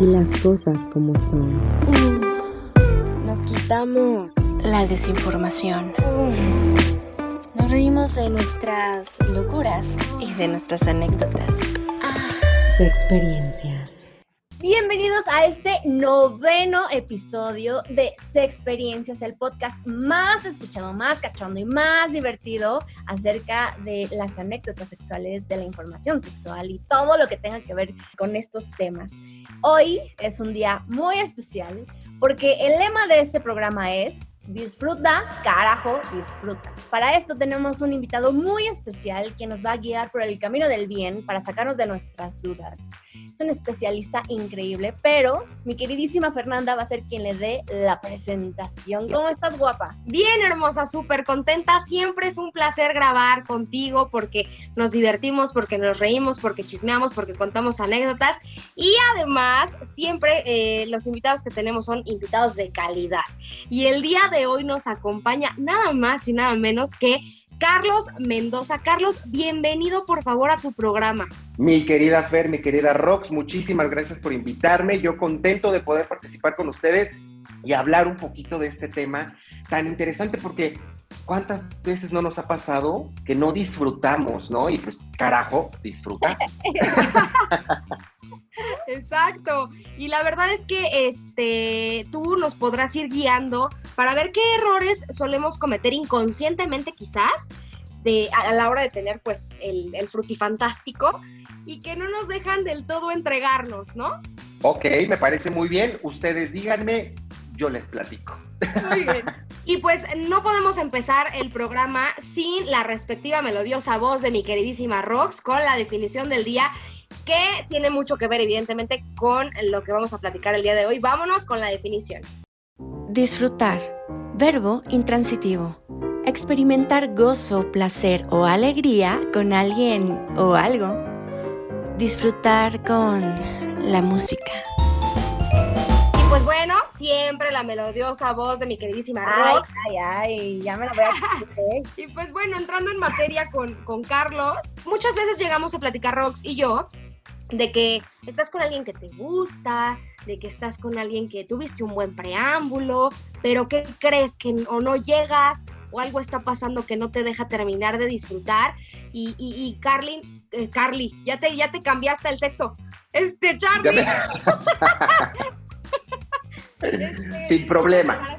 Aquí las cosas como son. Nos quitamos la desinformación. Nos reímos de nuestras locuras y de nuestras anécdotas. Se experiencias. Bienvenidos a este noveno episodio de Experiencias, el podcast más escuchado, más cachondo y más divertido acerca de las anécdotas sexuales, de la información sexual y todo lo que tenga que ver con estos temas. Hoy es un día muy especial porque el lema de este programa es Disfruta, carajo, disfruta. Para esto tenemos un invitado muy especial que nos va a guiar por el camino del bien para sacarnos de nuestras dudas. Es un especialista increíble, pero mi queridísima Fernanda va a ser quien le dé la presentación. ¿Cómo estás, guapa? Bien, hermosa, súper contenta. Siempre es un placer grabar contigo porque nos divertimos, porque nos reímos, porque chismeamos, porque contamos anécdotas y además siempre eh, los invitados que tenemos son invitados de calidad. Y el día de hoy nos acompaña nada más y nada menos que Carlos Mendoza. Carlos, bienvenido por favor a tu programa. Mi querida Fer, mi querida Rox, muchísimas gracias por invitarme. Yo contento de poder participar con ustedes y hablar un poquito de este tema tan interesante porque ¿cuántas veces no nos ha pasado que no disfrutamos, no? Y pues, carajo, disfruta. Exacto. Y la verdad es que este, tú nos podrás ir guiando para ver qué errores solemos cometer inconscientemente quizás de, a la hora de tener pues el, el frutifantástico y que no nos dejan del todo entregarnos, ¿no? Ok, me parece muy bien. Ustedes díganme, yo les platico. Muy bien. Y pues no podemos empezar el programa sin la respectiva melodiosa voz de mi queridísima Rox con la definición del día que tiene mucho que ver evidentemente con lo que vamos a platicar el día de hoy. Vámonos con la definición. Disfrutar. Verbo intransitivo. Experimentar gozo, placer o alegría con alguien o algo. Disfrutar con la música. Y pues bueno, siempre la melodiosa voz de mi queridísima Rox. Ay, ay, ya me la voy a... y pues bueno, entrando en materia con, con Carlos, muchas veces llegamos a platicar Rox y yo de que estás con alguien que te gusta, de que estás con alguien que tuviste un buen preámbulo, pero ¿qué crees? Que o no llegas o algo está pasando que no te deja terminar de disfrutar. Y, y, Carly, eh, Carly, ya te, ya te cambiaste el sexo. Este, Charlie. este, Sin problema.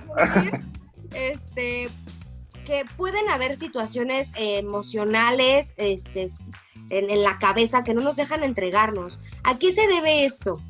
Este, que pueden haber situaciones emocionales, este, en, la cabeza que no nos dejan entregarnos. ¿A qué se debe esto?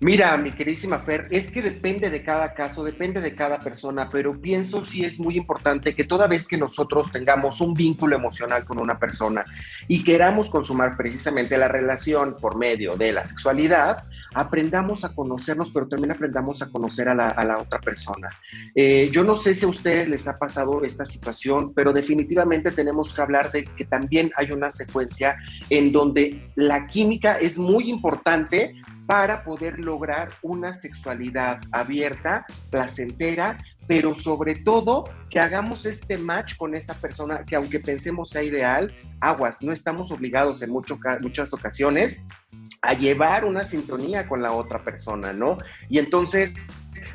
Mira, mi queridísima Fer, es que depende de cada caso, depende de cada persona, pero pienso sí es muy importante que toda vez que nosotros tengamos un vínculo emocional con una persona y queramos consumar precisamente la relación por medio de la sexualidad, aprendamos a conocernos, pero también aprendamos a conocer a la, otra persona. Eh, yo no sé si a ustedes les ha pasado esta situación, pero definitivamente tenemos que hablar de que también hay una secuencia en donde la química es muy importante para poder lograr una sexualidad abierta, placentera, pero sobre todo que hagamos este match con esa persona que aunque pensemos sea ideal, aguas, no estamos obligados en muchas ocasiones a llevar una sintonía con la otra persona, ¿no? Y entonces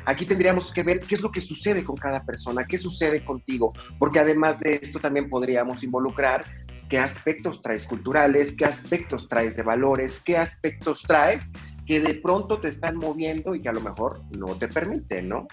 aquí tendríamos que ver qué es lo que sucede con cada persona, qué sucede contigo, porque además de esto también podríamos involucrar qué aspectos traes culturales, qué aspectos traes de valores, qué aspectos traes que de pronto te están moviendo y que a lo mejor no te permiten, ¿no?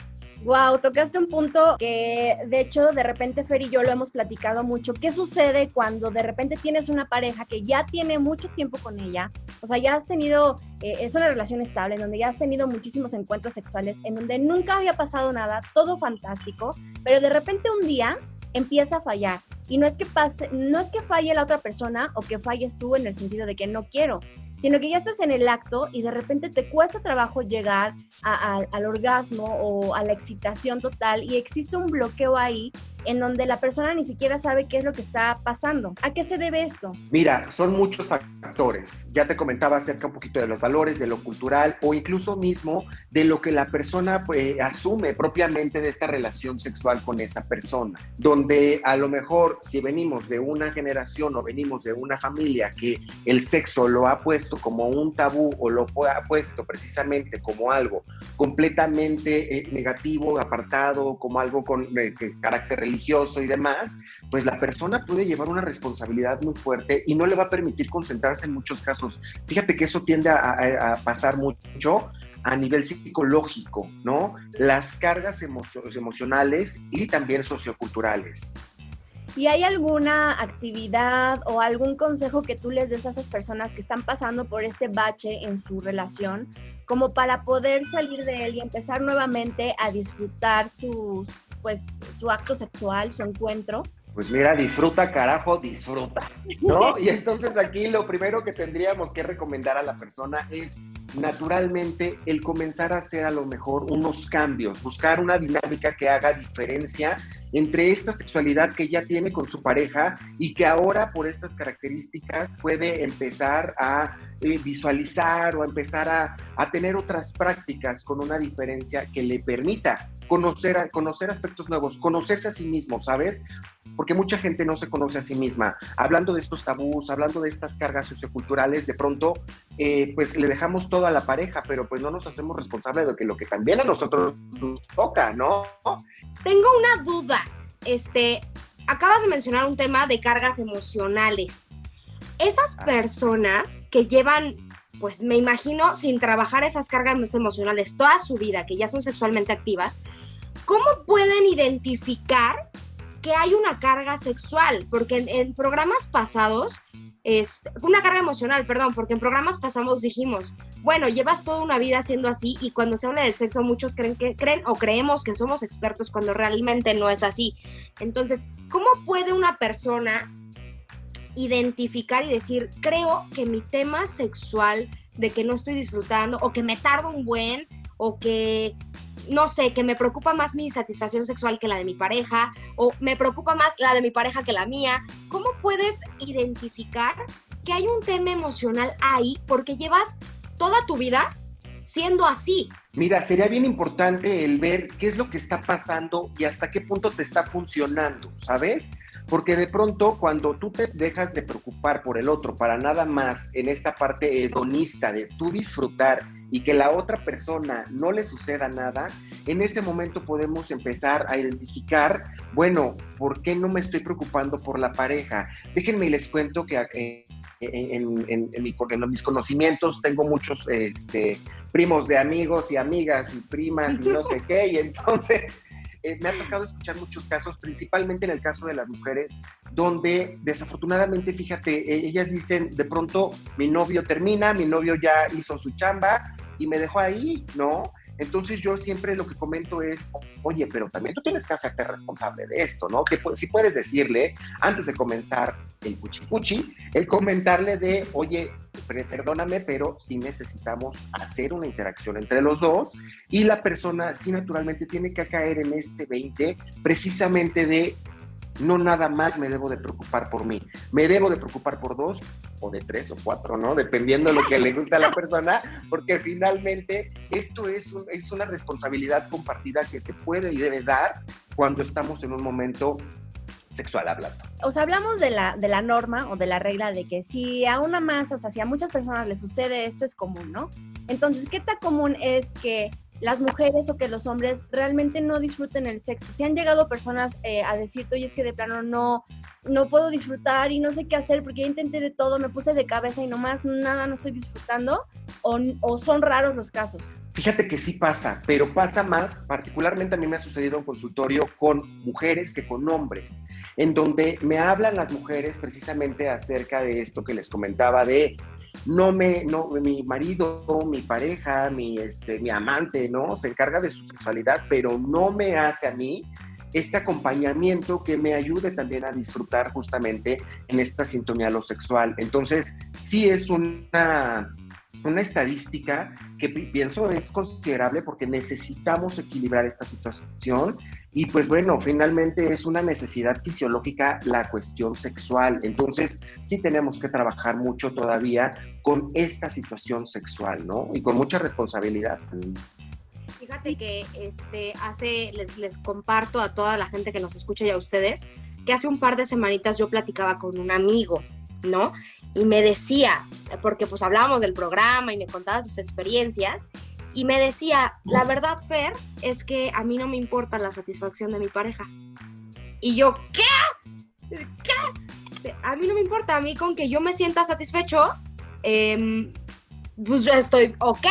Wow, tocaste un punto que de hecho de repente Fer y yo lo hemos platicado mucho. ¿Qué sucede cuando de repente tienes una pareja que ya tiene mucho tiempo con ella? O sea, ya has tenido, eh, es una relación estable, en donde ya has tenido muchísimos encuentros sexuales, en donde nunca había pasado nada, todo fantástico, pero de repente un día empieza a fallar. Y no es que pase, no es que falle la otra persona o que falles tú en el sentido de que no quiero, sino que ya estás en el acto y de repente te cuesta trabajo llegar al orgasmo o a la excitación total y existe un bloqueo ahí en donde la persona ni siquiera sabe qué es lo que está pasando. ¿A qué se debe esto? Mira, son muchos factores. Ya te comentaba acerca un poquito de los valores, de lo cultural o incluso mismo de lo que la persona pues, asume propiamente de esta relación sexual con esa persona, donde a lo mejor si venimos de una generación o venimos de una familia que el sexo lo ha puesto como un tabú o lo ha puesto precisamente como algo completamente eh, negativo, apartado, como algo con eh, carácter religioso y demás, pues la persona puede llevar una responsabilidad muy fuerte y no le va a permitir concentrarse en muchos casos. Fíjate que eso tiende a, pasar mucho a nivel psicológico, ¿no? Las cargas emocionales y también socioculturales. ¿Y hay alguna actividad o algún consejo que tú les des a esas personas que están pasando por este bache en su relación, como para poder salir de él y empezar nuevamente a disfrutar su, pues, su acto sexual, su encuentro? Pues mira, disfruta, carajo, disfruta, ¿no? Y entonces aquí lo primero que tendríamos que recomendar a la persona es naturalmente el comenzar a hacer a lo mejor unos cambios, buscar una dinámica que haga diferencia entre esta sexualidad que ya tiene con su pareja y que ahora por estas características puede empezar a eh, visualizar o empezar a, a, tener otras prácticas con una diferencia que le permita conocer, conocer aspectos nuevos, conocerse a sí mismo, ¿sabes? Porque mucha gente no se conoce a sí misma. Hablando de estos tabús, hablando de estas cargas socioculturales, de pronto, eh, pues le dejamos todo a la pareja, pero pues no nos hacemos responsables de que lo que también a nosotros nos toca, ¿no? Tengo una duda. Este, acabas de mencionar un tema de cargas emocionales. Esas ah. personas que llevan, pues me imagino, sin trabajar esas cargas emocionales toda su vida, que ya son sexualmente activas, ¿cómo pueden identificar que hay una carga sexual? Porque en programas pasados es una carga emocional, perdón, porque en programas pasamos dijimos, bueno, llevas toda una vida siendo así y cuando se habla de sexo muchos creen que creen o creemos que somos expertos cuando realmente no es así. Entonces, ¿cómo puede una persona identificar y decir, creo que mi tema sexual de que no estoy disfrutando o que me tardo un buen o que no sé, que me preocupa más mi satisfacción sexual que la de mi pareja, o me preocupa más la de mi pareja que la mía. ¿Cómo puedes identificar que hay un tema emocional ahí porque llevas toda tu vida siendo así? Mira, sería bien importante el ver qué es lo que está pasando y hasta qué punto te está funcionando, ¿sabes? Porque de pronto cuando tú te dejas de preocupar por el otro para nada más en esta parte hedonista de tú disfrutar y que la otra persona no le suceda nada, en ese momento podemos empezar a identificar, bueno, ¿por qué no me estoy preocupando por la pareja? Déjenme y les cuento que eh, en, en, mis conocimientos tengo muchos este, primos de amigos y amigas y primas y no sé qué, y entonces eh, me ha tocado escuchar muchos casos, principalmente en el caso de las mujeres, donde desafortunadamente, fíjate, e-, ellas dicen, de pronto mi novio termina, mi novio ya hizo su chamba y me dejó ahí, ¿no? Entonces yo siempre lo que comento es, oye, pero también tú tienes que hacerte responsable de esto, ¿no? Que si puedes decirle, antes de comenzar el puchi el comentarle de, oye, perdóname, pero sí necesitamos hacer una interacción entre los dos y la persona sí naturalmente tiene que caer en este 20 precisamente de no nada más me debo de preocupar por mí, me debo de preocupar por dos o de tres o cuatro, ¿no? Dependiendo de lo que le guste a la persona, porque finalmente esto es, es una responsabilidad compartida que se puede y debe dar cuando estamos en un momento sexual hablando. O sea, hablamos de la, de la norma o de la regla de que si a una más, o sea, si a muchas personas les sucede esto es común, ¿no? Entonces, ¿qué tan común es que las mujeres o que los hombres realmente no disfruten el sexo. Si han llegado personas eh, a decirte, oye, es que de plano no, no puedo disfrutar y no sé qué hacer porque ya intenté de todo, me puse de cabeza y nomás nada, no estoy disfrutando, o, o son raros los casos. Fíjate que sí pasa, pero pasa más, particularmente a mí me ha sucedido en consultorio con mujeres que con hombres, en donde me hablan las mujeres precisamente acerca de esto que les comentaba de no me, no, mi marido, mi pareja, mi, este, mi amante, ¿no? Se encarga de su sexualidad, pero no me hace a mí este acompañamiento que me ayude también a disfrutar justamente en esta sintonía lo sexual. Entonces, sí es una una estadística que pienso es considerable porque necesitamos equilibrar esta situación y pues bueno, finalmente es una necesidad fisiológica la cuestión sexual. Entonces sí tenemos que trabajar mucho todavía con esta situación sexual, ¿no? Y con mucha responsabilidad. Fíjate que este, hace, les, les comparto a toda la gente que nos escucha y a ustedes, que hace un par de semanitas yo platicaba con un amigo, ¿no? Y me decía, porque pues hablábamos del programa y me contaba sus experiencias, y me decía, la verdad, Fer, es que a mí no me importa la satisfacción de mi pareja. Y yo, ¿qué? ¿Qué? A mí no me importa, a mí con que yo me sienta satisfecho, eh, pues yo estoy ok.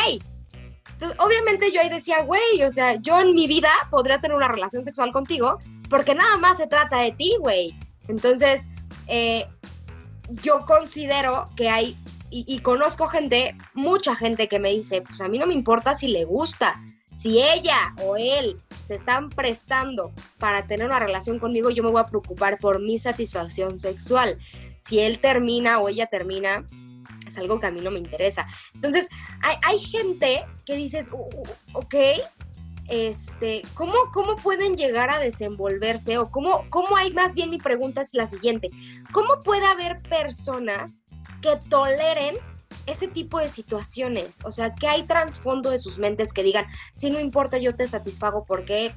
Entonces, obviamente yo ahí decía, güey, o sea, yo en mi vida podría tener una relación sexual contigo porque nada más se trata de ti, güey. Entonces, eh, yo considero que hay, y, conozco gente, mucha gente que me dice, pues a mí no me importa si le gusta, si ella o él se están prestando para tener una relación conmigo, yo me voy a preocupar por mi satisfacción sexual. Si él termina o ella termina, es algo que a mí no me interesa. Entonces, hay, hay gente que dices, ok, este, ¿cómo, ¿cómo pueden llegar a desenvolverse? O cómo, cómo hay, más bien mi pregunta es la siguiente, ¿cómo puede haber personas que toleren ese tipo de situaciones? O sea, ¿qué hay trasfondo de sus mentes que digan, si no importa, yo te satisfago porque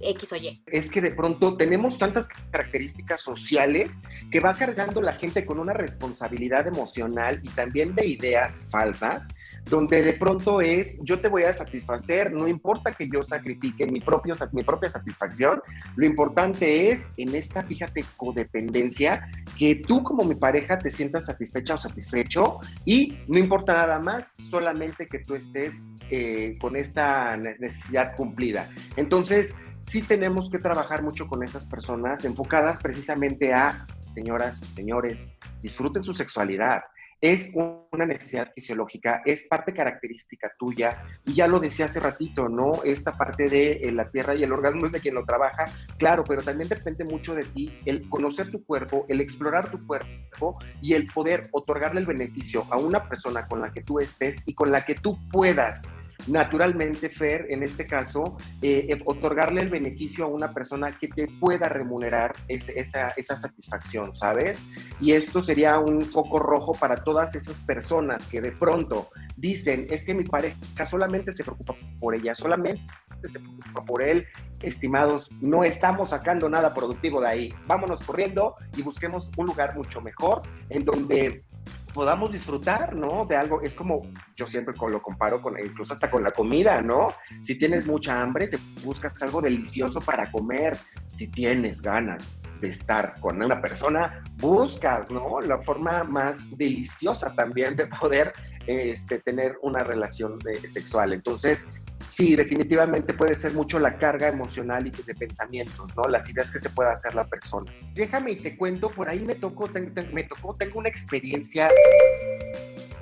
X o Y. Es que de pronto tenemos tantas características sociales que va cargando la gente con una responsabilidad emocional y también de ideas falsas donde de pronto es, yo te voy a satisfacer, no importa que yo sacrifique mi, propia satisfacción, lo importante es en esta, fíjate, codependencia, que tú como mi pareja te sientas satisfecha o satisfecho y no importa nada más, solamente que tú estés eh, con esta necesidad cumplida. Entonces, sí tenemos que trabajar mucho con esas personas enfocadas precisamente a, señoras, señores, disfruten su sexualidad es una necesidad fisiológica, es parte característica tuya. Y ya lo decía hace ratito, ¿no? Esta parte de eh, la tierra y el orgasmo es de quien lo trabaja, claro, pero también depende mucho de ti el conocer tu cuerpo, el explorar tu cuerpo y el poder otorgarle el beneficio a una persona con la que tú estés y con la que tú puedas naturalmente, Fer, en este caso, eh, eh, otorgarle el beneficio a una persona que te pueda remunerar esa, esa satisfacción, ¿sabes? Y esto sería un foco rojo para todas esas personas que de pronto dicen, es que mi pareja solamente se preocupa por ella, solamente se preocupa por él, estimados, no estamos sacando nada productivo de ahí. Vámonos corriendo y busquemos un lugar mucho mejor en donde podamos disfrutar, ¿no? De algo, es como, yo siempre lo comparo con, incluso hasta con la comida, ¿no? Si tienes mucha hambre, te buscas algo delicioso para comer. Si tienes ganas de estar con una persona, buscas, ¿no? La forma más deliciosa también de poder este, tener una relación sexual. Entonces, sí, definitivamente puede ser mucho la carga emocional y de pensamientos, ¿no? Las ideas que se pueda hacer la persona. Déjame y te cuento, por ahí me tocó, me tocó, tengo una experiencia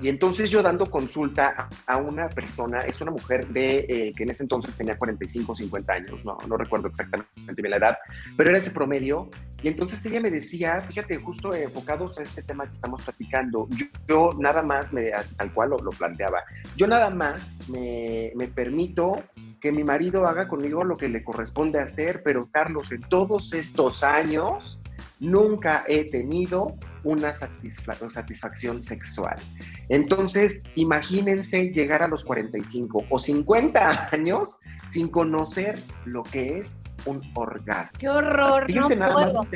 y entonces yo dando consulta a, una persona, es una mujer de eh, que en ese entonces tenía 45 o 50 años, no, no recuerdo exactamente la edad, pero era ese promedio. Y entonces ella me decía, fíjate, justo enfocados a este tema que estamos platicando, yo, nada más, me, tal cual lo, lo, planteaba, yo nada más me, me permito que mi marido haga conmigo lo que le corresponde hacer, pero Carlos, en todos estos años, nunca he tenido una satisfacción sexual. Entonces, imagínense llegar a los 45 o 50 años sin conocer lo que es un orgasmo. ¡Qué horror! no, puedo,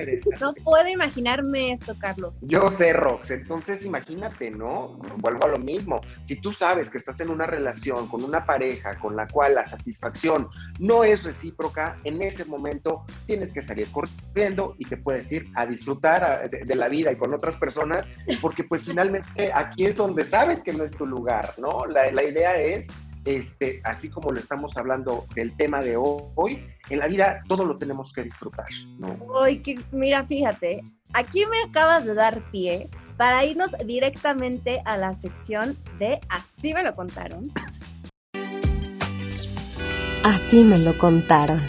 no puedo imaginarme esto, Carlos. Yo sé, Rox. Entonces, imagínate, ¿no? Vuelvo a lo mismo. Si tú sabes que estás en una relación con una pareja con la cual la satisfacción no es recíproca, en ese momento tienes que salir corriendo y te puedes ir a disfrutar de, de la vida y con otras personas, porque pues finalmente aquí es donde sabes que no es tu lugar, ¿no? La, la idea es este, así como lo estamos hablando del tema de hoy, en la vida todo lo tenemos que disfrutar, ¿no? Que, mira, fíjate, aquí me acabas de dar pie para irnos directamente a la sección de Así me lo contaron. Así me lo contaron.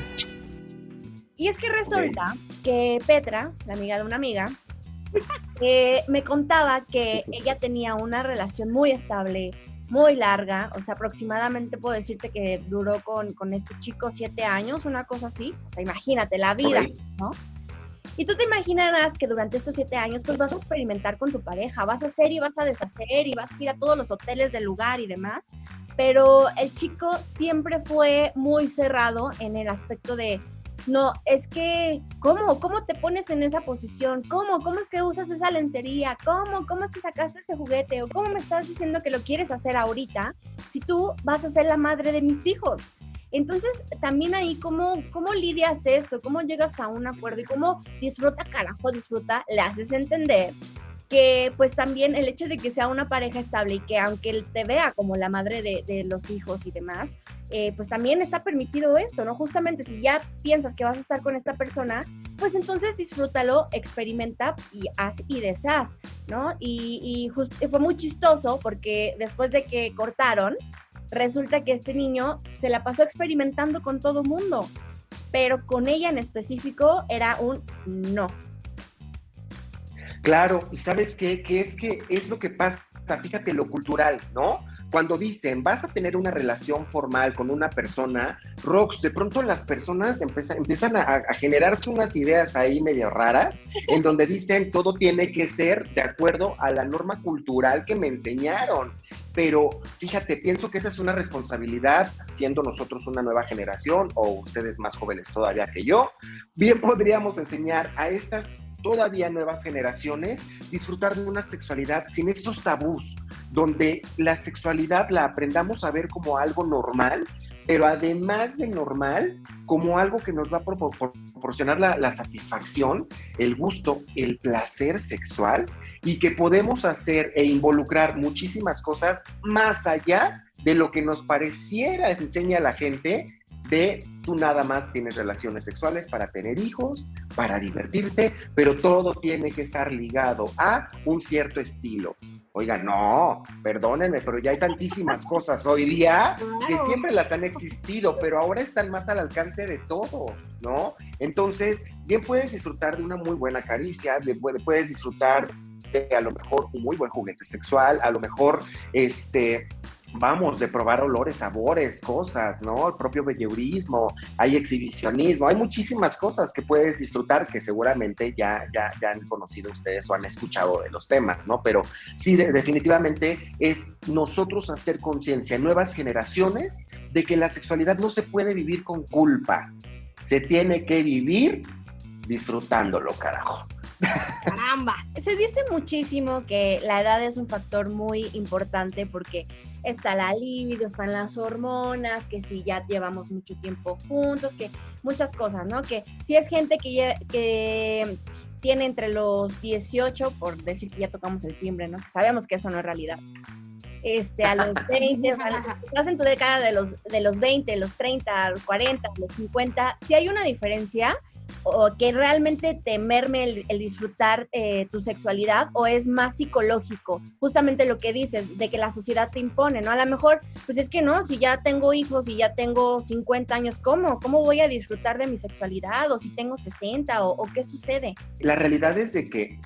Y es que resulta que Petra, la amiga de una amiga, eh, me contaba que ella tenía una relación muy estable muy larga, o sea, aproximadamente puedo decirte que duró con, con este chico siete años, una cosa así, o sea, imagínate la vida, ¿no? Y tú te imaginarás que durante estos siete años, pues vas a experimentar con tu pareja, vas a hacer y vas a deshacer y vas a ir a todos los hoteles del lugar y demás. Pero el chico siempre fue muy cerrado en el aspecto de, no, es que, ¿cómo? ¿Cómo te pones en esa posición? ¿Cómo? ¿Cómo es que usas esa lencería? ¿Cómo? ¿Cómo es que sacaste ese juguete? ¿O cómo me estás diciendo que lo quieres hacer ahorita si tú vas a ser la madre de mis hijos? Entonces, también ahí, ¿cómo, ¿cómo lidias esto? ¿Cómo llegas a un acuerdo? Y cómo disfruta, carajo, disfruta, le haces entender que pues también el hecho de que sea una pareja estable y que aunque él te vea como la madre de, los hijos y demás, eh, pues también está permitido esto, ¿no? Justamente si ya piensas que vas a estar con esta persona, pues entonces disfrútalo, experimenta y haz y deshaz, ¿no? Y, y fue muy chistoso porque después de que cortaron, resulta que este niño se la pasó experimentando con todo mundo, pero con ella en específico era un no. Claro, y sabes qué, ¿Qué es que es lo que pasa, fíjate lo cultural, ¿no? cuando dicen vas a tener una relación formal con una persona, Rox, de pronto las personas empiezan, a, generarse unas ideas ahí medio raras, en donde dicen todo tiene que ser de acuerdo a la norma cultural que me enseñaron. Pero fíjate, pienso que esa es una responsabilidad, siendo nosotros una nueva generación o ustedes más jóvenes todavía que yo, bien podríamos enseñar a estas todavía nuevas generaciones disfrutar de una sexualidad sin estos tabús, donde la sexualidad la aprendamos a ver como algo normal, pero además de normal, como algo que nos va a proporcionar la, satisfacción, el gusto, el placer sexual y que podemos hacer e involucrar muchísimas cosas más allá de lo que nos pareciera enseña la gente de tú nada más tienes relaciones sexuales para tener hijos, para divertirte, pero todo tiene que estar ligado a un cierto estilo. Oiga, no, perdónenme, pero ya hay tantísimas cosas hoy día que siempre las han existido, pero ahora están más al alcance de todos, ¿no? Entonces, bien puedes disfrutar de una muy buena caricia, bien puedes disfrutar de a lo mejor un muy buen juguete sexual, a lo mejor este vamos, de probar olores, sabores, cosas, ¿no? El propio belleurismo, hay exhibicionismo, hay muchísimas cosas que puedes disfrutar que seguramente ya, ya, ya han conocido ustedes o han escuchado de los temas, ¿no? Pero sí, definitivamente es nosotros hacer conciencia en nuevas generaciones de que la sexualidad no se puede vivir con culpa, se tiene que vivir disfrutándolo, carajo. Carambas. Se dice muchísimo que la edad es un factor muy importante porque está la libido, están las hormonas, que si ya llevamos mucho tiempo juntos, que muchas cosas, ¿no? Que si es gente que, que tiene entre los 18, por decir que ya tocamos el timbre, ¿no? Sabemos que eso no es realidad. Este, a los 20, o sea, estás en tu década de los, de los 20, los 30, los 40, los 50, si hay una diferencia, o que realmente te merme el, disfrutar eh, tu sexualidad o es más psicológico, justamente lo que dices, de que la sociedad te impone, ¿no? A lo mejor, pues es que no, si ya tengo hijos y ya tengo 50 años, ¿cómo? ¿Cómo voy a disfrutar de mi sexualidad? ¿O si tengo 60? ¿O, o qué sucede? La realidad es de que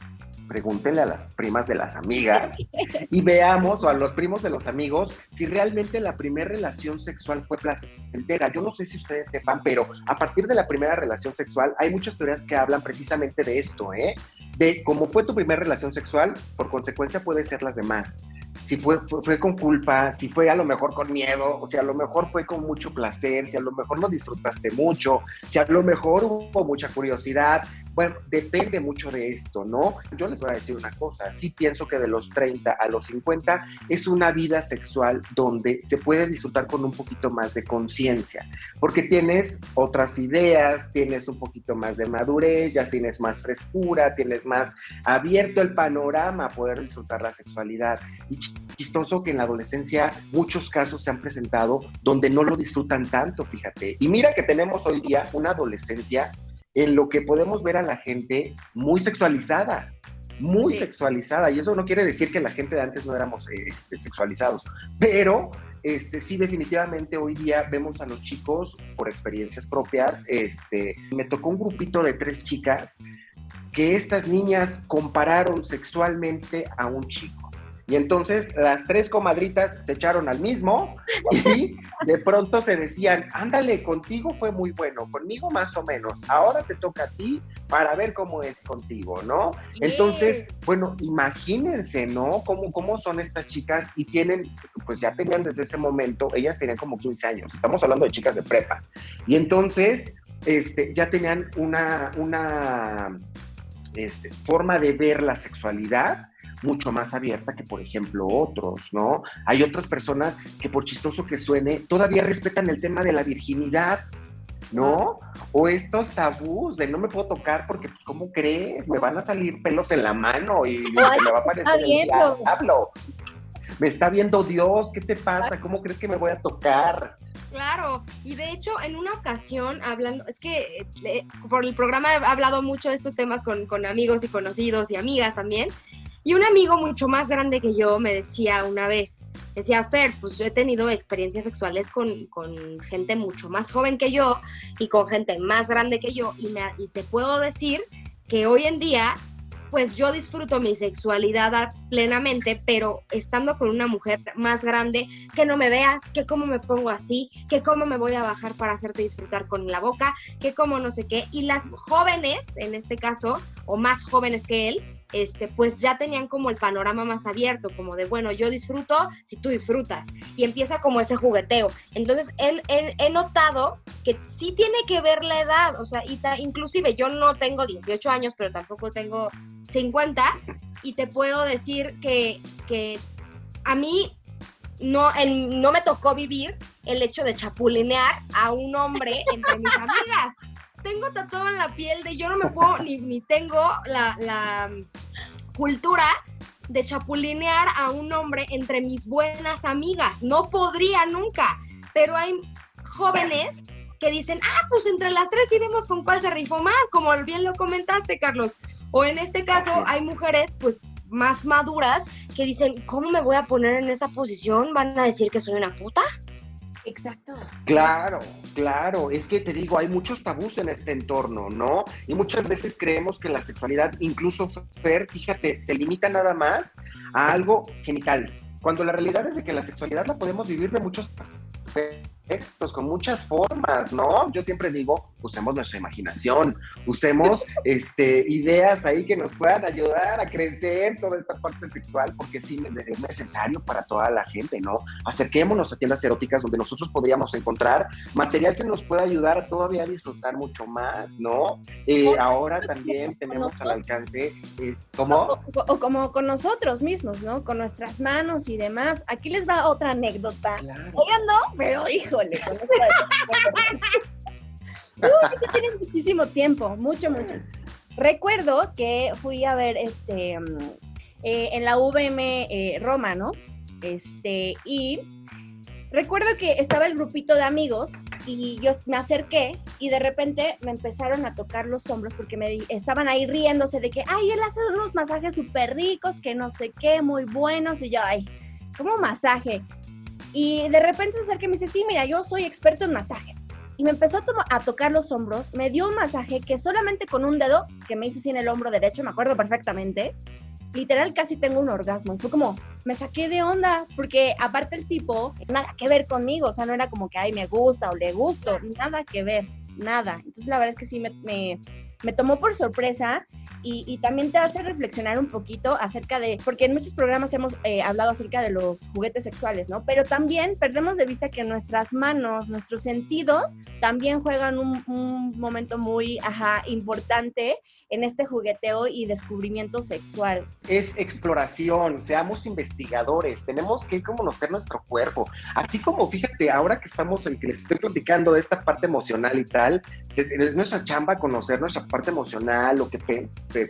pregúntenle a las primas de las amigas y veamos, o a los primos de los amigos, si realmente la primera relación sexual fue placentera. Yo no sé si ustedes sepan, pero a partir de la primera relación sexual hay muchas teorías que hablan precisamente de esto, ¿eh? De cómo fue tu primera relación sexual, por consecuencia puede ser las demás si fue, fue, con culpa, si fue a lo mejor con miedo, o si a lo mejor fue con mucho placer, si a lo mejor no disfrutaste mucho, si a lo mejor hubo mucha curiosidad. Bueno, depende mucho de esto, ¿no? Yo les voy a decir una cosa, sí pienso que de los 30 a los 50 es una vida sexual donde se puede disfrutar con un poquito más de conciencia, porque tienes otras ideas, tienes un poquito más de madurez, ya tienes más frescura, tienes más abierto el panorama a poder disfrutar la sexualidad. Y chistoso que en la adolescencia muchos casos se han presentado donde no lo disfrutan tanto, fíjate. Y mira que tenemos hoy día una adolescencia en lo que podemos ver a la gente muy sexualizada, muy sexualizada. Y eso no quiere decir que la gente de antes no éramos este, sexualizados, pero este, sí, definitivamente hoy día vemos a los chicos por experiencias propias. Este, me tocó un grupito de tres chicas que estas niñas compararon sexualmente a un chico Y entonces las tres comadritas se echaron al mismo y de pronto se decían, ándale, contigo fue muy bueno, conmigo más o menos, ahora te toca a ti para ver cómo es contigo, ¿no? Entonces, bueno, imagínense, ¿no? ¿Cómo, cómo son estas chicas y tienen, pues ya tenían desde ese momento, ellas tenían como 15 años, estamos hablando de chicas de prepa. Y entonces, este, ya tenían una, una este, forma de ver la sexualidad mucho más abierta que, por ejemplo, otros, ¿no? Hay otras personas que, por chistoso que suene, todavía respetan el tema de la virginidad, ¿no? O estos tabús de no me puedo tocar porque, pues, ¿cómo crees? Me van a salir pelos en la mano y me va a aparecer el diablo. Me está viendo Dios, ¿qué te pasa? ¿Cómo crees que me voy a tocar? Claro, y de hecho en una ocasión hablando, es que eh, por el programa he hablado mucho de estos temas con, con amigos y conocidos y amigas también, y un amigo mucho más grande que yo me decía una vez, decía, Fer, pues yo he tenido experiencias sexuales con, gente mucho más joven que yo y con gente más grande que yo y, me, y te puedo decir que hoy en día pues yo disfruto mi sexualidad plenamente, pero estando con una mujer más grande, que no me veas, que cómo me pongo así, que cómo me voy a bajar para hacerte disfrutar con la boca, que cómo no sé qué. Y las jóvenes, en este caso, o más jóvenes que él, este, pues ya tenían como el panorama más abierto, como de, bueno, yo disfruto si tú disfrutas. Y empieza como ese jugueteo. Entonces, he notado que sí tiene que ver la edad, o sea, y inclusive yo no tengo 18 años, pero tampoco tengo 50, y te puedo decir que, que a mí no, no me tocó vivir el hecho de chapulinear a un hombre entre mis amigas. Tengo tatuado en la piel de yo no me puedo, ni, ni tengo la, la cultura de chapulinear a un hombre entre mis buenas amigas. No podría nunca, pero hay jóvenes que dicen, ah, pues entre las tres sí vemos con cuál se rifó más, como bien lo comentaste, Carlos. O en este caso hay mujeres pues más maduras que dicen, ¿cómo me voy a poner en esa posición? ¿Van a decir que soy una puta? Exacto. Claro, claro. Es que te digo, hay muchos tabús en este entorno, ¿no? Y muchas veces creemos que la sexualidad, incluso Fer, fíjate, se limita nada más a algo genital. Cuando la realidad es de que la sexualidad la podemos vivir de muchos aspectos con muchas formas, ¿no? Yo siempre digo, usemos nuestra imaginación, usemos este, ideas ahí que nos puedan ayudar a crecer toda esta parte sexual, porque sí es necesario para toda la gente, ¿no? Acerquémonos a tiendas eróticas donde nosotros podríamos encontrar material que nos pueda ayudar todavía a disfrutar mucho más, ¿no? Eh, ahora también tenemos al alcance, eh, ¿cómo? O, como con nosotros mismos, ¿no? Con nuestras manos y demás. Aquí les va otra anécdota. Oigan, no, pero hijo híjole, tienen muchísimo tiempo, mucho, mucho. Recuerdo que fui a ver este mm, eh, en la VM eh, Roma, ¿no? Este, y recuerdo que estaba el grupito de amigos y yo me acerqué y de repente me empezaron a tocar los hombros porque me estaban ahí riéndose de que, ay, él hace unos masajes súper ricos, que no sé qué, muy buenos. Y yo, ay, como masaje. Y de repente se acerca y me dice, sí, mira, yo soy experto en masajes. Y me empezó a, tocar los hombros, me dio un masaje que solamente con un dedo, que me hice así en el hombro derecho, me acuerdo perfectamente, literal casi tengo un orgasmo. Fue como, me saqué de onda, porque aparte el tipo, nada que ver conmigo, o sea, no era como que, ay, me gusta o le gusto, nada que ver, nada. Entonces la verdad es que sí me, me tomó por sorpresa y, también te hace reflexionar un poquito acerca de, porque en muchos programas hemos eh, hablado acerca de los juguetes sexuales, ¿no? Pero también perdemos de vista que nuestras manos, nuestros sentidos, también juegan un, momento muy, ajá, importante en este jugueteo y descubrimiento sexual. Es exploración, seamos investigadores, tenemos que conocer nuestro cuerpo. Así como, fíjate, ahora que estamos, que les estoy platicando de esta parte emocional y tal, es nuestra chamba conocer nuestra parte emocional, lo que, que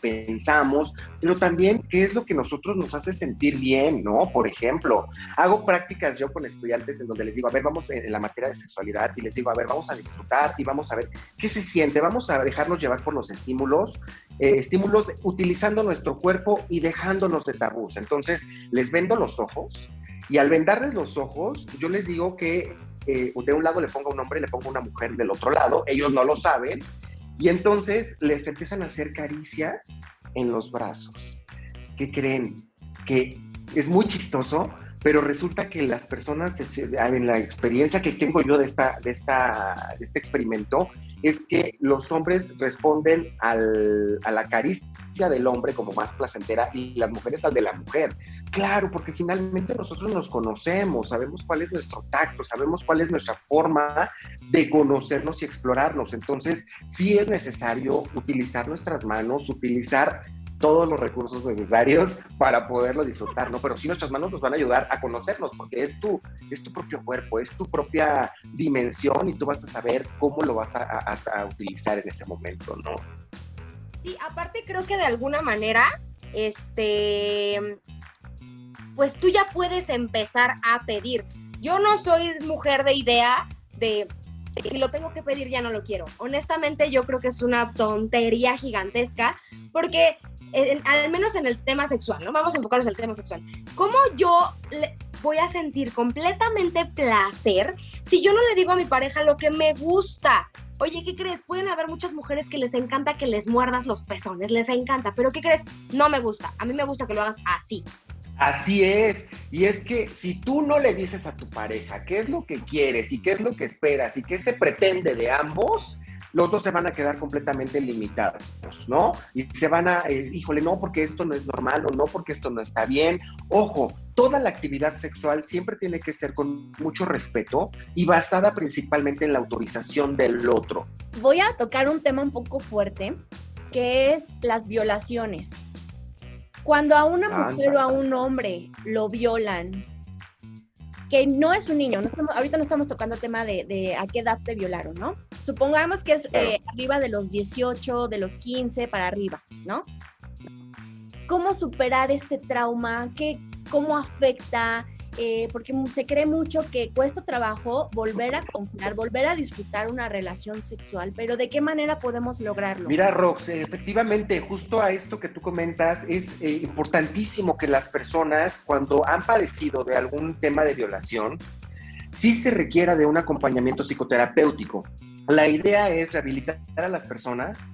pensamos, pero también qué es lo que nosotros nos hace sentir bien, ¿no? Por ejemplo, hago prácticas yo con estudiantes en donde les digo, a ver, vamos en, la materia de sexualidad y les digo, a ver, vamos a disfrutar y vamos a ver qué se siente, vamos a dejarnos llevar por los estímulos, eh, estímulos utilizando nuestro cuerpo y dejándonos de tabús. Entonces, les vendo los ojos y al vendarles los ojos, yo les digo que eh, de un lado le pongo un hombre y le pongo una mujer del otro lado, ellos no lo saben, y entonces les empiezan a hacer caricias en los brazos. ¿Qué creen? que es muy chistoso, pero resulta que las personas, en la experiencia que tengo yo de, esta, de, esta, de este experimento, es que los hombres responden al, a la caricia del hombre como más placentera y las mujeres al de la mujer. Claro, porque finalmente nosotros nos conocemos, sabemos cuál es nuestro tacto, sabemos cuál es nuestra forma de conocernos y explorarnos. Entonces, sí es necesario utilizar nuestras manos, utilizar todos los recursos necesarios para poderlo disfrutar, ¿no? Pero sí nuestras manos nos van a ayudar a conocernos, porque es tu, es tu propio cuerpo, es tu propia dimensión y tú vas a saber cómo lo vas a, utilizar en ese momento, ¿no? Sí, aparte creo que de alguna manera, este, pues tú ya puedes empezar a pedir. Yo no soy mujer de idea de si lo tengo que pedir ya no lo quiero. Honestamente yo creo que es una tontería gigantesca porque al menos en el tema sexual, ¿no? Vamos a enfocarnos en el tema sexual. ¿Cómo yo voy a sentir completamente placer si yo no le digo a mi pareja lo que me gusta? Oye, ¿qué crees? Pueden haber muchas mujeres que les encanta que les muerdas los pezones, les encanta, pero ¿qué crees? No me gusta. A mí me gusta que lo hagas así. Así es. Y es que si tú no le dices a tu pareja qué es lo que quieres y qué es lo que esperas y qué se pretende de ambos, los dos se van a quedar completamente limitados, ¿no? Y se van a, eh, híjole, no, porque esto no es normal o no, porque esto no está bien. Ojo, toda la actividad sexual siempre tiene que ser con mucho respeto y basada principalmente en la autorización del otro. Voy a tocar un tema un poco fuerte, que es las violaciones. Cuando a una mujer o a un hombre lo violan, que no es un niño, ahorita no estamos tocando el tema de, a qué edad te violaron, ¿no? Supongamos que es eh, arriba de los 18, de los 15 para arriba, ¿no? ¿Cómo superar este trauma? ¿Qué, ¿Cómo afecta? Eh, porque se cree mucho que cuesta trabajo volver a confiar, volver a disfrutar una relación sexual, pero ¿de qué manera podemos lograrlo? Mira, Rox, efectivamente, justo a esto que tú comentas, es eh, importantísimo que las personas, cuando han padecido de algún tema de violación, sí se requiera de un acompañamiento psicoterapéutico. La idea es rehabilitar a las personas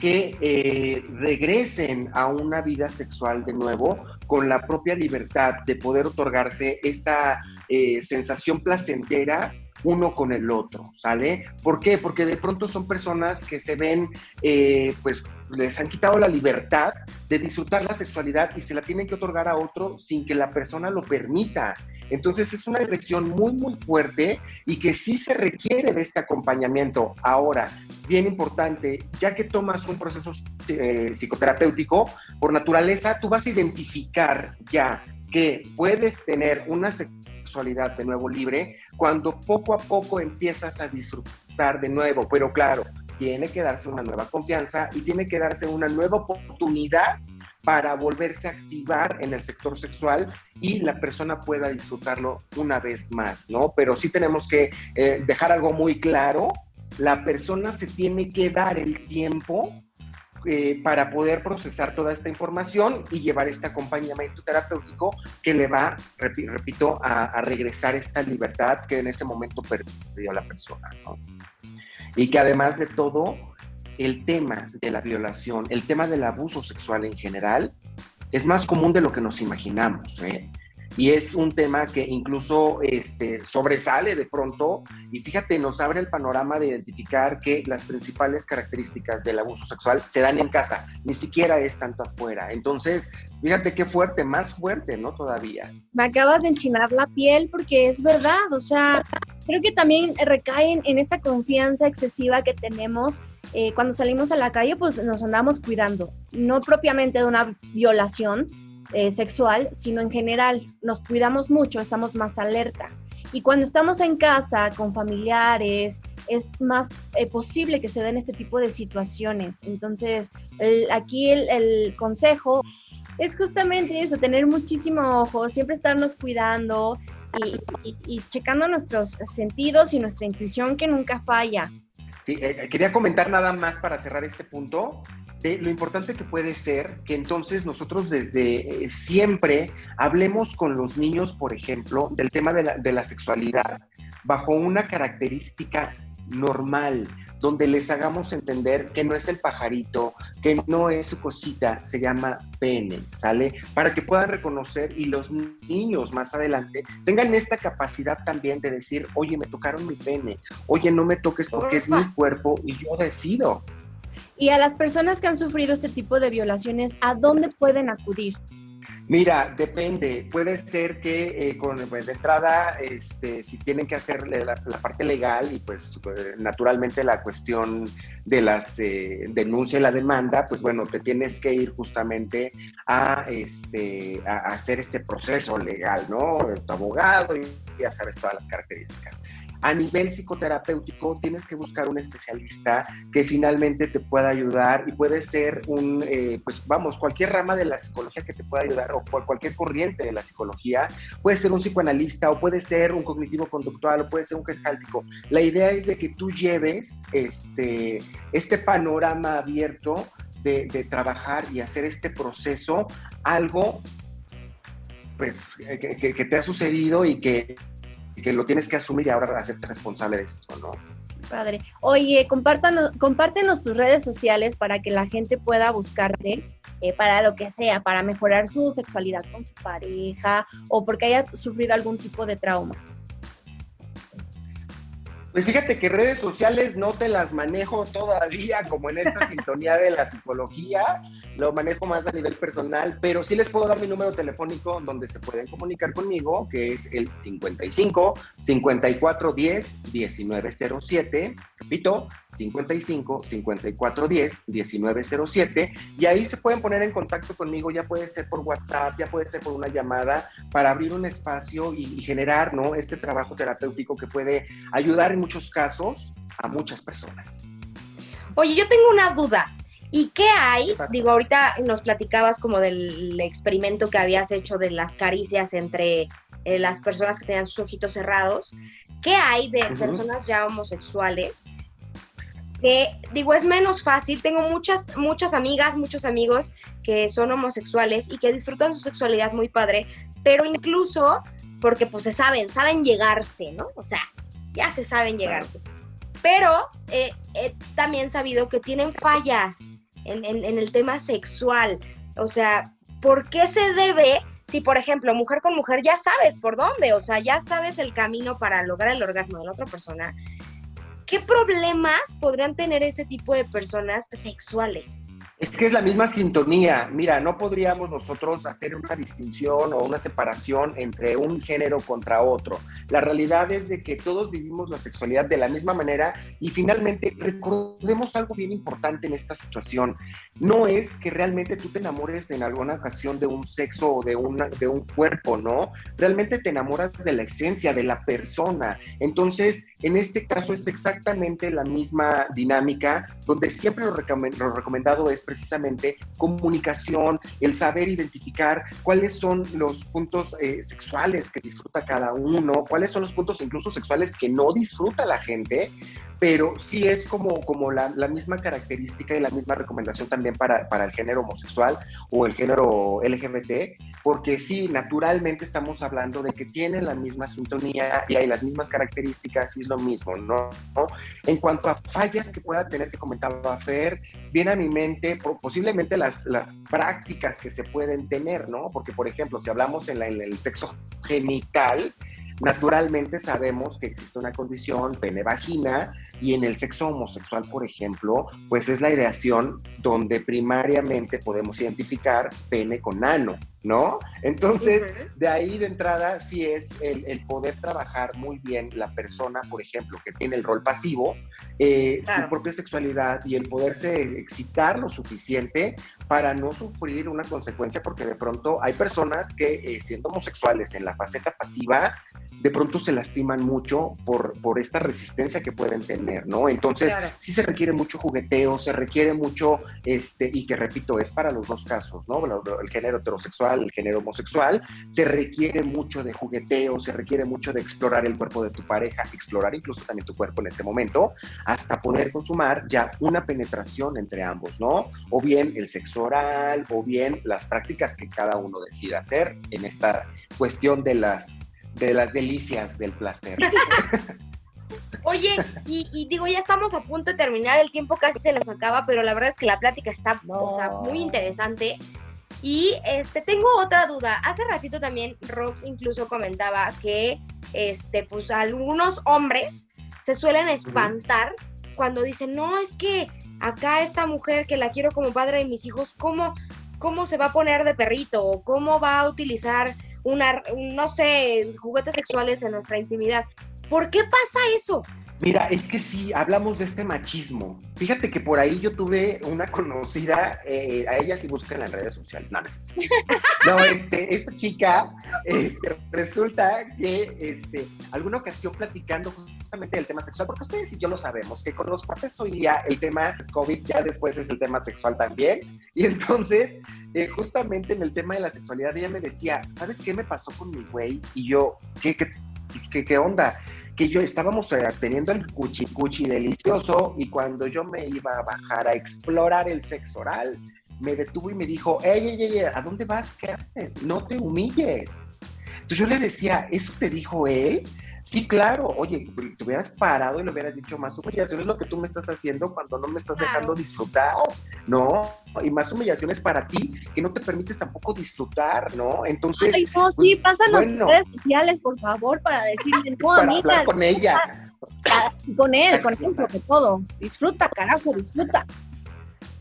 que eh, regresen a una vida sexual de nuevo con la propia libertad de poder otorgarse esta eh, sensación placentera uno con el otro, ¿sale? ¿Por qué? Porque de pronto son personas que se ven, eh, pues les han quitado la libertad de disfrutar la sexualidad y se la tienen que otorgar a otro sin que la persona lo permita. Entonces es una dirección muy, muy fuerte y que sí se requiere de este acompañamiento. Ahora, bien importante, ya que tomas un proceso eh, psicoterapéutico, por naturaleza tú vas a identificar ya que puedes tener una sexualidad de nuevo libre cuando poco a poco empiezas a disfrutar de nuevo. Pero claro, tiene que darse una nueva confianza y tiene que darse una nueva oportunidad para volverse a activar en el sector sexual y la persona pueda disfrutarlo una vez más, ¿no? Pero sí tenemos que eh, dejar algo muy claro, la persona se tiene que dar el tiempo eh, para poder procesar toda esta información y llevar este acompañamiento terapéutico que le va, repito, a, a regresar esta libertad que en ese momento perdió la persona, ¿no? Y que además de todo, el tema de la violación, el tema del abuso sexual en general, es más común de lo que nos imaginamos. ¿eh? Y es un tema que incluso este, sobresale de pronto y fíjate, nos abre el panorama de identificar que las principales características del abuso sexual se dan en casa, ni siquiera es tanto afuera. Entonces, fíjate qué fuerte, más fuerte, ¿no? Todavía. Me acabas de enchinar la piel porque es verdad, o sea, creo que también recaen en esta confianza excesiva que tenemos eh, cuando salimos a la calle, pues nos andamos cuidando, no propiamente de una violación eh, sexual, sino en general, nos cuidamos mucho, estamos más alerta. Y cuando estamos en casa con familiares, es más eh, posible que se den este tipo de situaciones. Entonces, aquí el, consejo es justamente eso, tener muchísimo ojo, siempre estarnos cuidando y, y, checando nuestros sentidos y nuestra intuición que nunca falla. Sí, eh, quería comentar nada más para cerrar este punto de lo importante que puede ser que entonces nosotros desde eh, siempre hablemos con los niños, por ejemplo, del tema de la, de la sexualidad bajo una característica normal, donde les hagamos entender que no es el pajarito, que no es su cosita, se llama pene, ¿sale? Para que puedan reconocer y los niños más adelante tengan esta capacidad también de decir, oye, me tocaron mi pene, oye, no me toques porque es mi cuerpo y yo decido. Y a las personas que han sufrido este tipo de violaciones, ¿a dónde pueden acudir? Mira, depende. Puede ser que eh, con, pues, de entrada, este, si tienen que hacer la, parte legal y pues naturalmente la cuestión de las eh, denuncia y la demanda, pues bueno, te tienes que ir justamente a, este, a hacer este proceso legal, ¿no? Tu abogado y ya sabes todas las características. A nivel psicoterapéutico tienes que buscar un especialista que finalmente te pueda ayudar y puede ser un, eh, pues vamos, cualquier rama de la psicología que te pueda ayudar o cualquier corriente de la psicología, puede ser un psicoanalista o puede ser un cognitivo conductual o puede ser un gestáltico. La idea es de que tú lleves este, este panorama abierto de, trabajar y hacer este proceso algo pues que, te ha sucedido y que que lo tienes que asumir y ahora hacerte responsable de esto, ¿no? Padre. Oye, compártanos, compártenos tus redes sociales para que la gente pueda buscarte eh, para lo que sea, para mejorar su sexualidad con su pareja o porque haya sufrido algún tipo de trauma. Pues fíjate que redes sociales no te las manejo todavía como en esta sintonía de la psicología, lo manejo más a nivel personal, pero sí les puedo dar mi número telefónico donde se pueden comunicar conmigo, que es el 55 54 10 1907, repito, 55 54 10 1907, y ahí se pueden poner en contacto conmigo, ya puede ser por WhatsApp, ya puede ser por una llamada, para abrir un espacio y, generar ¿no? este trabajo terapéutico que puede ayudar en muchos casos a muchas personas. Oye, yo tengo una duda. ¿Y qué hay? Digo, ahorita nos platicabas como del experimento que habías hecho de las caricias entre eh, las personas que tenían sus ojitos cerrados. ¿Qué hay de personas ya homosexuales? Que digo, es menos fácil. Tengo muchas, muchas amigas, muchos amigos que son homosexuales y que disfrutan su sexualidad muy padre, pero incluso porque pues se saben, saben llegarse, ¿no? O sea, ya se saben llegarse. Pero eh, he también sabido que tienen fallas en, el tema sexual. O sea, ¿por qué se debe si, por ejemplo, mujer con mujer ya sabes por dónde? O sea, ya sabes el camino para lograr el orgasmo de la otra persona. ¿Qué problemas podrían tener ese tipo de personas sexuales? Es que es la misma sintonía. Mira, no podríamos nosotros hacer una distinción o una separación entre un género contra otro. La realidad es de que todos vivimos la sexualidad de la misma manera y finalmente recordemos algo bien importante en esta situación. No es que realmente tú te enamores en alguna ocasión de un sexo o de, una, de un cuerpo, ¿no? Realmente te enamoras de la esencia, de la persona. Entonces, en este caso es exactamente la misma dinámica donde siempre lo, lo recomendado es precisamente comunicación, el saber identificar cuáles son los puntos eh, sexuales que disfruta cada uno, cuáles son los puntos incluso sexuales que no disfruta la gente, pero sí es como, como la, misma característica y la misma recomendación también para, para, el género homosexual o el género LGBT, porque sí, naturalmente estamos hablando de que tienen la misma sintonía y hay las mismas características y es lo mismo, ¿no? En cuanto a fallas que pueda tener que comentaba Fer, viene a mi mente posiblemente las, las prácticas que se pueden tener, ¿no? Porque, por ejemplo, si hablamos en, en el sexo genital, Naturalmente sabemos que existe una condición pene-vagina y en el sexo homosexual, por ejemplo, pues es la ideación donde primariamente podemos identificar pene con ano. ¿No? Entonces, de ahí de entrada, sí es el, poder trabajar muy bien la persona, por ejemplo, que tiene el rol pasivo, eh, su propia sexualidad y el poderse excitar lo suficiente para no sufrir una consecuencia, porque de pronto hay personas que, eh, siendo homosexuales en la faceta pasiva, de pronto se lastiman mucho por, por esta resistencia que pueden tener, ¿no? Entonces, sí se requiere mucho jugueteo, se requiere mucho, este, y que repito, es para los dos casos, ¿no? El género heterosexual, el género homosexual, se requiere mucho de jugueteo, se requiere mucho de explorar el cuerpo de tu pareja, explorar incluso también tu cuerpo en ese momento, hasta poder consumar ya una penetración entre ambos, ¿no? O bien el sexo oral, o bien las prácticas que cada uno decida hacer en esta cuestión de las de las delicias del placer. Oye, y, digo, ya estamos a punto de terminar, el tiempo casi se nos acaba, pero la verdad es que la plática está, o sea, muy interesante. Y este, tengo otra duda. Hace ratito también Rox incluso comentaba que este, pues algunos hombres se suelen espantar cuando dicen, no, es que acá esta mujer que la quiero como padre de mis hijos, ¿cómo, cómo se va a poner de perrito? ¿O cómo va a utilizar una, no sé, juguetes sexuales en nuestra intimidad? ¿Por qué pasa eso? Mira, es que sí, hablamos de este machismo. Fíjate que por ahí yo tuve una conocida, eh, a ella si buscan en las redes sociales. No, no, este, esta chica, este, resulta que este, alguna ocasión platicando justamente del tema sexual, porque ustedes y yo lo sabemos, que con los cuates hoy día el tema es COVID, ya después es el tema sexual también. Y entonces, eh, justamente en el tema de la sexualidad, ella me decía, ¿sabes qué me pasó con mi güey? Y yo, ¿qué, qué, qué, onda? que yo estábamos eh, teniendo el cuchi cuchi delicioso y cuando yo me iba a bajar a explorar el sexo oral, me detuvo y me dijo, ey, ey, ey, ¿a dónde vas? ¿Qué haces? No te humilles. Entonces yo le decía, ¿eso te dijo él? Sí, claro, oye, te hubieras parado y le hubieras dicho más humillación es lo que tú me estás haciendo cuando no me estás dejando disfrutar, ¿no? Y más humillaciones para ti que no te permites tampoco disfrutar, ¿no? Entonces. Ay, no, sí, pues, pásanos bueno, redes sociales, por favor, para decirle, no, para hablar con ella. Con él, con él, sobre todo. Disfruta, carajo, disfruta.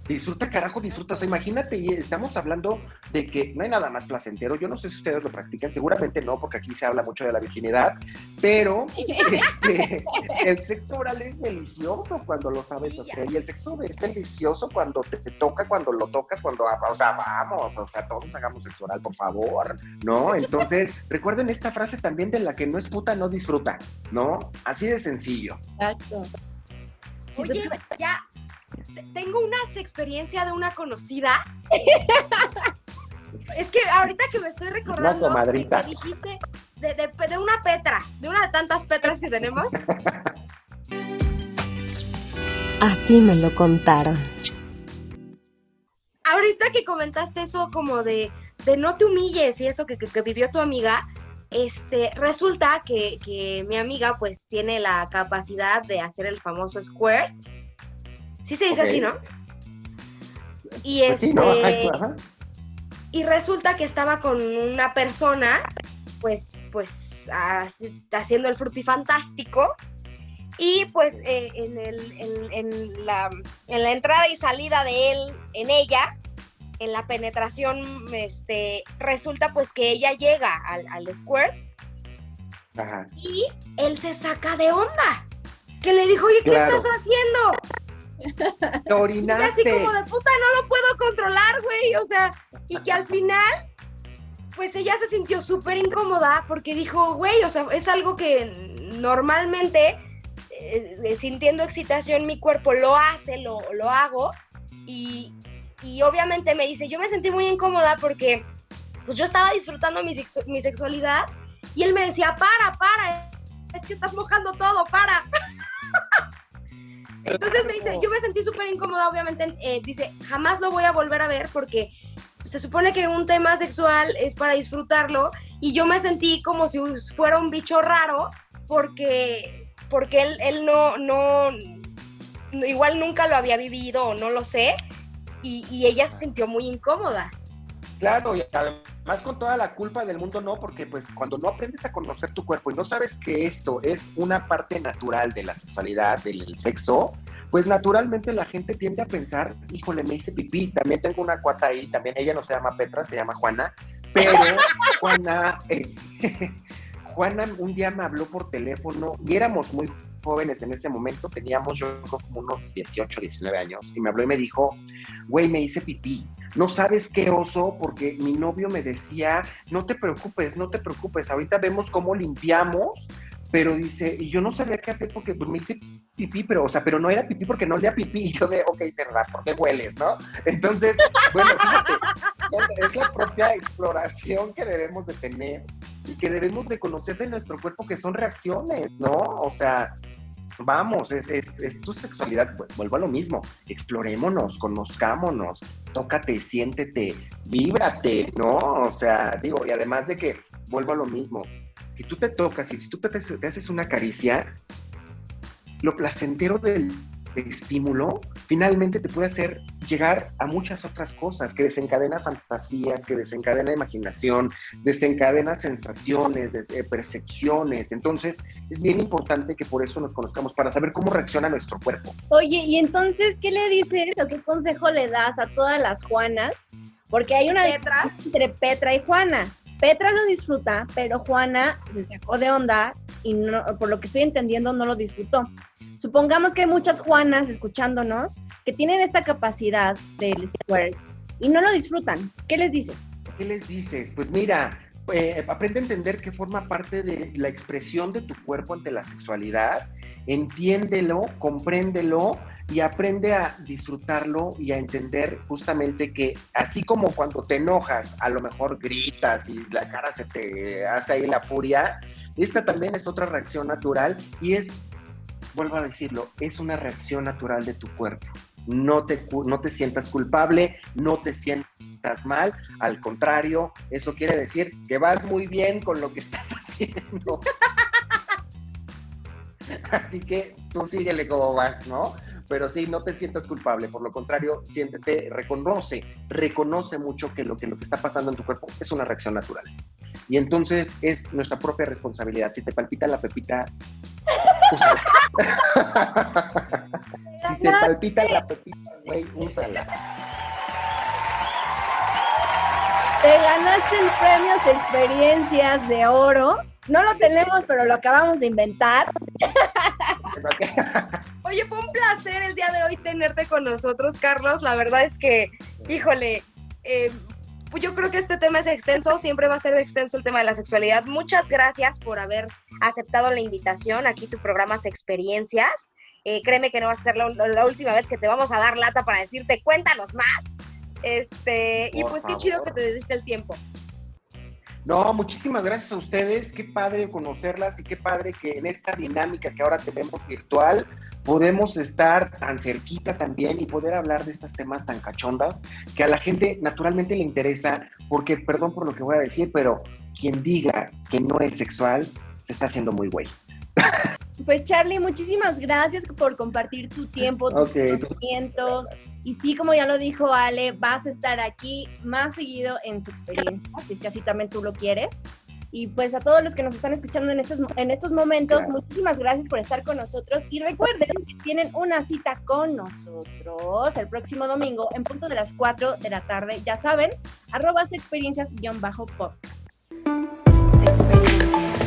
Disfruta, carajo, disfruta. O sea, imagínate, y estamos hablando de que no hay nada más placentero. Yo no sé si ustedes lo practican, seguramente no, porque aquí se habla mucho de la virginidad, pero este, el sexo oral es delicioso cuando lo sabes hacer. Y el sexo es delicioso cuando te, toca, cuando lo tocas, cuando, o sea, vamos, o sea, todos hagamos sexo oral, por favor, ¿no? Entonces, recuerden esta frase también de la que no es puta, no disfruta, ¿no? Así de sencillo. Exacto. Oye, ya tengo una experiencia de una conocida. es que ahorita que me estoy recordando, me dijiste de, de, una Petra, de una de tantas Petras que tenemos. Así me lo contaron. Ahorita que comentaste eso como de, de no te humilles y eso que, que, vivió tu amiga, este, resulta que, que, mi amiga pues tiene la capacidad de hacer el famoso squirt Sí se dice así, ¿no? Y pues este. Y resulta que estaba con una persona, pues, pues, haciendo el frutifantástico. Y pues eh, en, el, en, la, en la entrada y salida de él, en ella, en la penetración, este, resulta pues que ella llega al, al square y él se saca de onda. Que le dijo, oye, ¿qué estás haciendo? Te orinaste. así como de puta, no lo puedo controlar, güey. O sea, y que al final, pues ella se sintió súper incómoda porque dijo, güey, o sea, es algo que normalmente, eh, sintiendo excitación, mi cuerpo lo hace, lo, lo hago. Y, y, obviamente me dice, yo me sentí muy incómoda porque, pues yo estaba disfrutando mi, mi sexualidad y él me decía, para, para, es que estás mojando todo, para. Entonces me dice, yo me sentí súper incómoda, obviamente, eh, dice, jamás lo voy a volver a ver porque se supone que un tema sexual es para disfrutarlo y yo me sentí como si fuera un bicho raro porque, porque él, él no, no, igual nunca lo había vivido no lo sé y, y ella se sintió muy incómoda. Claro, y además con toda la culpa del mundo no, porque pues cuando no aprendes a conocer tu cuerpo y no sabes que esto es una parte natural de la sexualidad, del sexo, pues naturalmente la gente tiende a pensar, híjole, me hice pipí, también tengo una cuata ahí, también ella no se llama Petra, se llama Juana, pero Juana, es, Juana un día me habló por teléfono y éramos muy jóvenes en ese momento, teníamos yo como unos 18, 19 años, y me habló y me dijo, güey, me hice pipí. No sabes qué oso, porque mi novio me decía, no te preocupes, no te preocupes, ahorita vemos cómo limpiamos, pero dice, y yo no sabía qué hacer porque pues, me hice pipí, pero, o sea, pero no era pipí porque no olía pipí, y yo de, ok, cerrar, ¿por qué hueles, no? Entonces, bueno, fíjate, es la propia exploración que debemos de tener y que debemos de conocer de nuestro cuerpo que son reacciones, ¿no? O sea, vamos, es, es, tu sexualidad, vuelvo a lo mismo, explorémonos, conozcámonos, tócate, siéntete, víbrate, ¿no? O sea, digo, y además de que, vuelvo a lo mismo, si tú te tocas y si tú te, te haces una caricia, lo placentero del estímulo finalmente te puede hacer llegar a muchas otras cosas, que desencadena fantasías, que desencadena imaginación, desencadena sensaciones, eh, percepciones. Entonces, es bien importante que por eso nos conozcamos, para saber cómo reacciona nuestro cuerpo. Oye, y entonces, ¿qué le dices o qué consejo le das a todas las Juanas? Porque hay una Petra. entre Petra y Juana. Petra lo disfruta, pero Juana se sacó de onda y no, por lo que estoy entendiendo no lo disfrutó. Supongamos que hay muchas Juanas escuchándonos que tienen esta capacidad del squirt y no lo disfrutan. ¿Qué les dices? ¿Qué les dices? Pues mira, eh, aprende a entender que forma parte de la expresión de tu cuerpo ante la sexualidad, entiéndelo, compréndelo y aprende a disfrutarlo y a entender justamente que así como cuando te enojas, a lo mejor gritas y la cara se te hace ahí la furia, esta también es otra reacción natural y es, vuelvo a decirlo, es una reacción natural de tu cuerpo. No te, no te sientas culpable, no te sientas mal, al contrario, eso quiere decir que vas muy bien con lo que estás haciendo. Así que tú síguele como vas, ¿no? Pero sí, no te sientas culpable, por lo contrario, siéntete, reconoce, reconoce mucho que lo que, lo que está pasando en tu cuerpo es una reacción natural. Y entonces es nuestra propia responsabilidad. Si te palpita la pepita, úsala. si te palpita la pepita, güey, úsala. Te ganaste el premio Experiencias de Oro. No lo tenemos, pero lo acabamos de inventar. Oye, fue un placer el día de hoy tenerte con nosotros, Carlos. La verdad es que, híjole, eh, pues yo creo que este tema es extenso, siempre va a ser extenso el tema de la sexualidad. Muchas gracias por haber aceptado la invitación. Aquí tu programa es Experiencias. Eh, créeme que no va a ser la, la, última vez que te vamos a dar lata para decirte cuéntanos más. Este, y pues qué chido que te diste el tiempo. No, muchísimas gracias a ustedes. Qué padre conocerlas y qué padre que en esta dinámica que ahora tenemos virtual podemos estar tan cerquita también y poder hablar de estos temas tan cachondas que a la gente naturalmente le interesa, porque, perdón por lo que voy a decir, pero quien diga que no es sexual se está haciendo muy güey. Pues Charlie, muchísimas gracias por compartir tu tiempo, tus okay. conocimientos. Y sí, como ya lo dijo Ale, vas a estar aquí más seguido en su experiencia, si es que así también tú lo quieres. Y pues a todos los que nos están escuchando en estos, en estos momentos, claro. muchísimas gracias por estar con nosotros. Y recuerden que tienen una cita con nosotros el próximo domingo en punto de las 4 de la tarde. Ya saben, arroba experiencias-podcast. Experiencias.